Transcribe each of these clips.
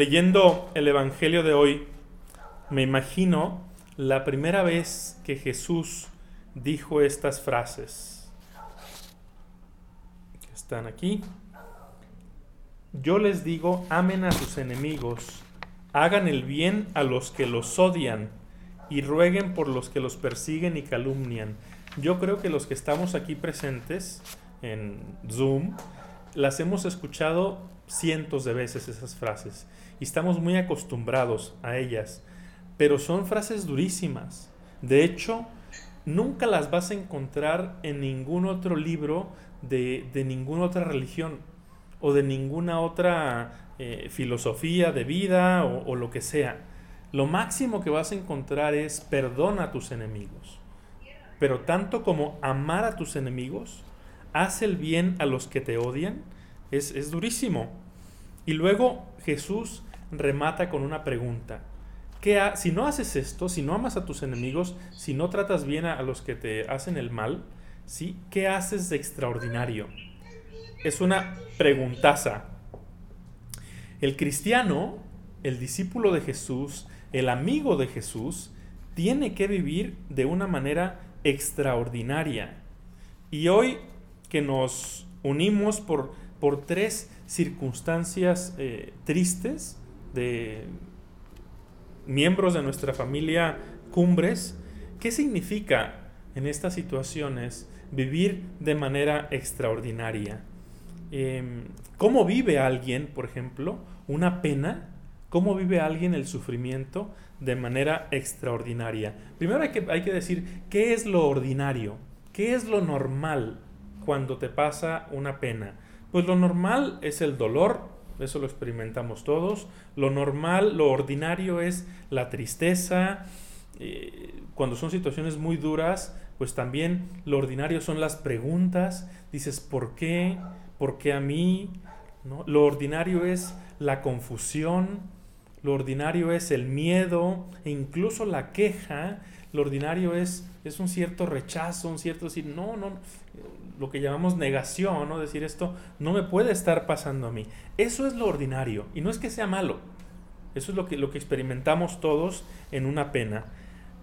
Leyendo el Evangelio de hoy, me imagino la primera vez que Jesús dijo estas frases. Están aquí. Yo les digo, amen a sus enemigos, hagan el bien a los que los odian y rueguen por los que los persiguen y calumnian. Yo creo que los que estamos aquí presentes en Zoom, las hemos escuchado cientos de veces esas frases y estamos muy acostumbrados a ellas, pero son frases durísimas. De hecho, nunca las vas a encontrar en ningún otro libro de, ninguna otra religión o de ninguna otra eh, filosofía de vida o, o lo que sea. Lo máximo que vas a encontrar es perdona a tus enemigos. Pero tanto como amar a tus enemigos, haz el bien a los que te odian, es, es durísimo. Y luego Jesús remata con una pregunta. ¿Qué si no haces esto, si no amas a tus enemigos, si no tratas bien a, los que te hacen el mal, ¿sí? ¿qué haces de extraordinario? Es una preguntaza. El cristiano, el discípulo de Jesús, el amigo de Jesús, tiene que vivir de una manera extraordinaria. Y hoy que nos unimos por, por tres circunstancias eh, tristes, de miembros de nuestra familia cumbres, ¿qué significa en estas situaciones vivir de manera extraordinaria? Em, ¿Cómo vive alguien, por ejemplo, una pena? ¿Cómo vive alguien el sufrimiento de manera extraordinaria? Primero hay que, hay que decir, ¿qué es lo ordinario? ¿Qué es lo normal cuando te pasa una pena? Pues lo normal es el dolor, eso lo experimentamos todos. Lo normal, lo ordinario es la tristeza. Eh, cuando son situaciones muy duras, pues también lo ordinario son las preguntas. Dices, ¿por qué? ¿Por qué a mí? ¿No? Lo ordinario es la confusión, lo ordinario es el miedo e incluso la queja. Lo ordinario es, es un cierto rechazo, un cierto decir, no, no, lo que llamamos negación, ¿no? Decir esto no me puede estar pasando a mí. Eso es lo ordinario y no es que sea malo. Eso es lo que, lo que experimentamos todos en una pena.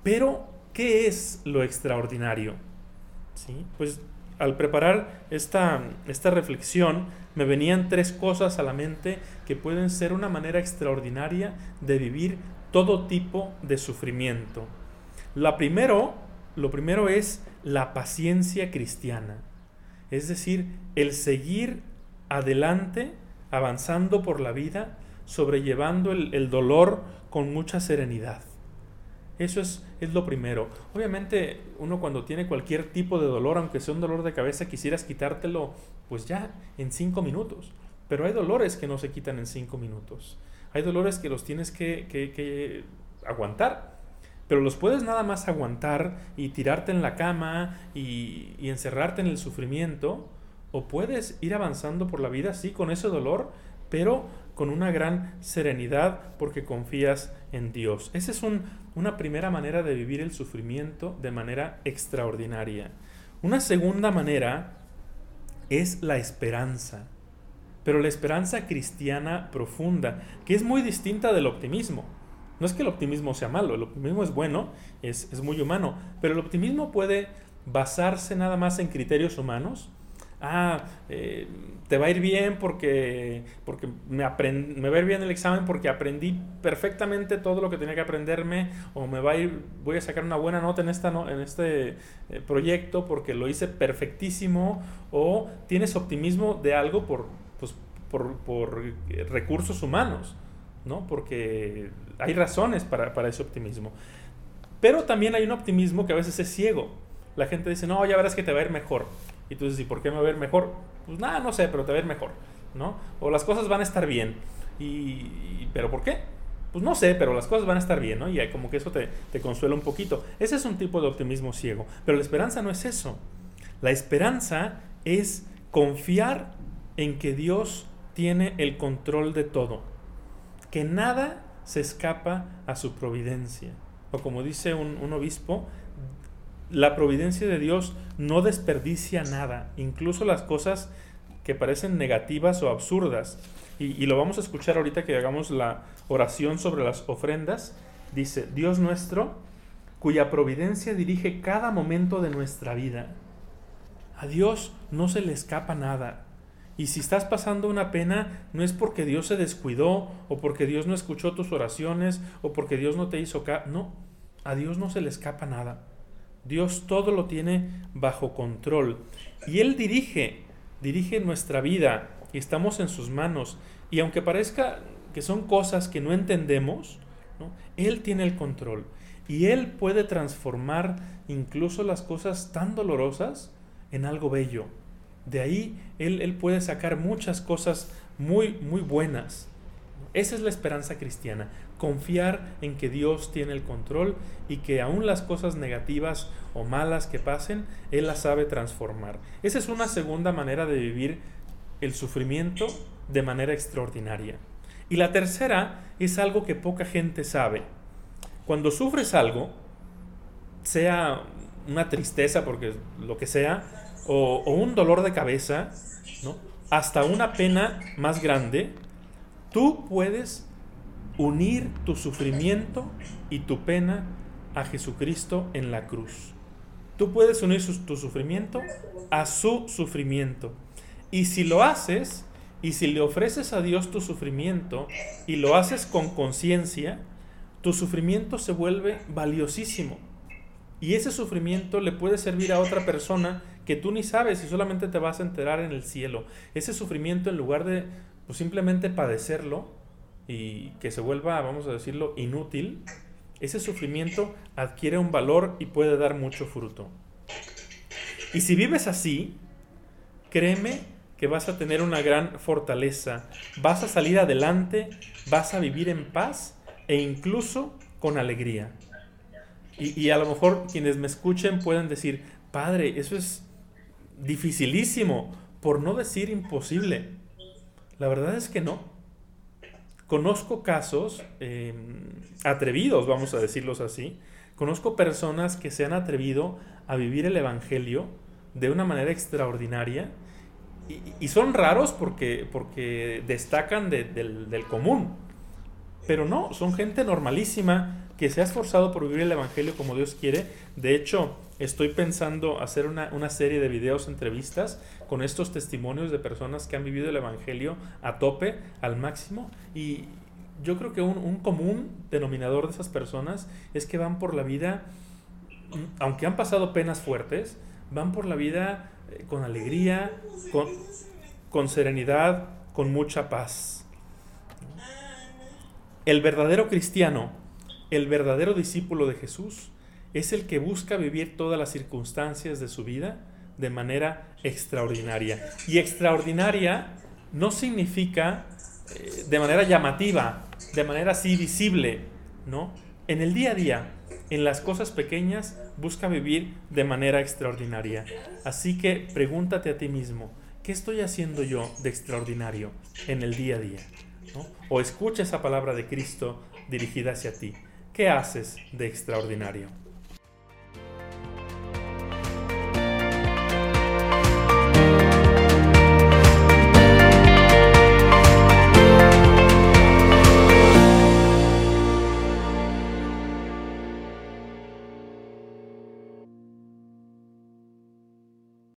Pero, ¿qué es lo extraordinario? ¿Sí? Pues al preparar esta, esta reflexión me venían tres cosas a la mente que pueden ser una manera extraordinaria de vivir todo tipo de sufrimiento. La primero, lo primero es la paciencia cristiana. Es decir, el seguir adelante, avanzando por la vida, sobrellevando el, dolor con mucha serenidad. Eso es, es, lo primero. Obviamente uno cuando tiene cualquier tipo de dolor, aunque sea un dolor de cabeza, quisieras quitártelo pues ya en cinco minutos. Pero hay dolores que no se quitan en cinco minutos. Hay dolores que los tienes que, que aguantar pero los puedes nada más aguantar y tirarte en la cama y, encerrarte en el sufrimiento, o puedes ir avanzando por la vida, sí, con ese dolor, pero con una gran serenidad porque confías en Dios. Esa es una primera manera de vivir el sufrimiento de manera extraordinaria. Una segunda manera es la esperanza, pero la esperanza cristiana profunda, que es muy distinta del optimismo. No es que el optimismo sea malo, el optimismo es bueno, es, muy humano, pero el optimismo puede basarse nada más en criterios humanos. Ah, eh, te va a ir bien porque, porque me, me va a ir bien el examen porque aprendí perfectamente todo lo que tenía que aprenderme, o me va a ir, voy a sacar una buena nota en, esta, en este eh, proyecto porque lo hice perfectísimo, o tienes optimismo de algo por, pues, por, por recursos humanos. ¿no? Porque hay razones para, ese optimismo. Pero también hay un optimismo que a veces es ciego. La gente dice, no, ya verás que te va a ir mejor. Y tú dices, ¿y por qué me va a ir mejor? Pues nada, no sé, pero te va a ir mejor, ¿no? O las cosas van a estar bien. Y, ¿Pero por qué? Pues no sé, pero las cosas van a estar bien, ¿no? Y como que eso te, te consuela un poquito. Ese es un tipo de optimismo ciego. Pero la esperanza no es eso. La esperanza es confiar en que Dios tiene el control de todo que nada se escapa a su providencia. O como dice un, obispo, la providencia de Dios no desperdicia nada, incluso las cosas que parecen negativas o absurdas. y, lo vamos a escuchar ahorita que hagamos la oración sobre las ofrendas, dice, Dios nuestro, cuya providencia dirige cada momento de nuestra vida. A Dios no se le escapa nada. Y si estás pasando una pena, no es porque Dios se descuidó, o porque Dios no escuchó tus oraciones, o porque Dios no te hizo caso. No, a Dios no se le escapa nada. Dios todo lo tiene bajo control. Y Él dirige, dirige nuestra vida y estamos en sus manos. Y aunque parezca que son cosas que no entendemos, Él tiene el control. Y Él puede transformar incluso las cosas tan dolorosas en algo bello. De ahí Él, él puede sacar muchas cosas muy, muy buenas. Esa es la esperanza cristiana, confiar en que Dios tiene el control y que aún las cosas negativas o malas que pasen, Él las sabe transformar. Esa es una segunda manera de vivir el sufrimiento de manera extraordinaria. Y la tercera es algo que poca gente sabe. Cuando sufres algo, sea una tristeza, porque lo que sea, o, un dolor de cabeza, hasta una pena más grande, Tú puedes unir tu sufrimiento y tu pena a Jesucristo en la cruz. Tú puedes unir tu sufrimiento a su sufrimiento. Y si lo haces, y si le ofreces a Dios tu sufrimiento y lo haces con conciencia, tu sufrimiento se vuelve valiosísimo. Y ese sufrimiento le puede servir a otra persona que tú ni sabes y solamente te vas a enterar en el cielo. Ese sufrimiento en lugar de pues simplemente padecerlo y que se vuelva, vamos a decirlo, inútil, ese sufrimiento adquiere un valor y puede dar mucho fruto. Y si vives así, créeme que vas a tener una gran fortaleza, vas a salir adelante, vas a vivir en paz e incluso con alegría. Y, y a lo mejor quienes me escuchen pueden decir, Padre, eso es dificilísimo, por no decir imposible. La verdad es que no. Conozco casos em, atrevidos, vamos a decirlos así. Conozco personas que se han atrevido a vivir el Evangelio de una manera extraordinaria y, son raros porque, porque destacan del, del común. Pero no, son gente normalísima que se ha esforzado por vivir el Evangelio como Dios quiere. De hecho, estoy pensando hacer una, serie de videos, entrevistas con estos testimonios de personas que han vivido el Evangelio a tope, al máximo. Y yo creo que un, común denominador de esas personas es que van por la vida, aunque han pasado penas fuertes, van por la vida eh, con alegría, con, con serenidad, con mucha paz. El verdadero cristiano, el verdadero discípulo de Jesús, es el que busca vivir todas las circunstancias de su vida de manera extraordinaria. Y extraordinaria no significa eh, de manera llamativa, de manera así visible, ¿no? En el día a día, en las cosas pequeñas, busca vivir de manera extraordinaria. Así que pregúntate a ti mismo, ¿qué estoy haciendo yo de extraordinario en el día a día? O escucha esa palabra de Cristo dirigida hacia ti. ¿Qué haces de extraordinario?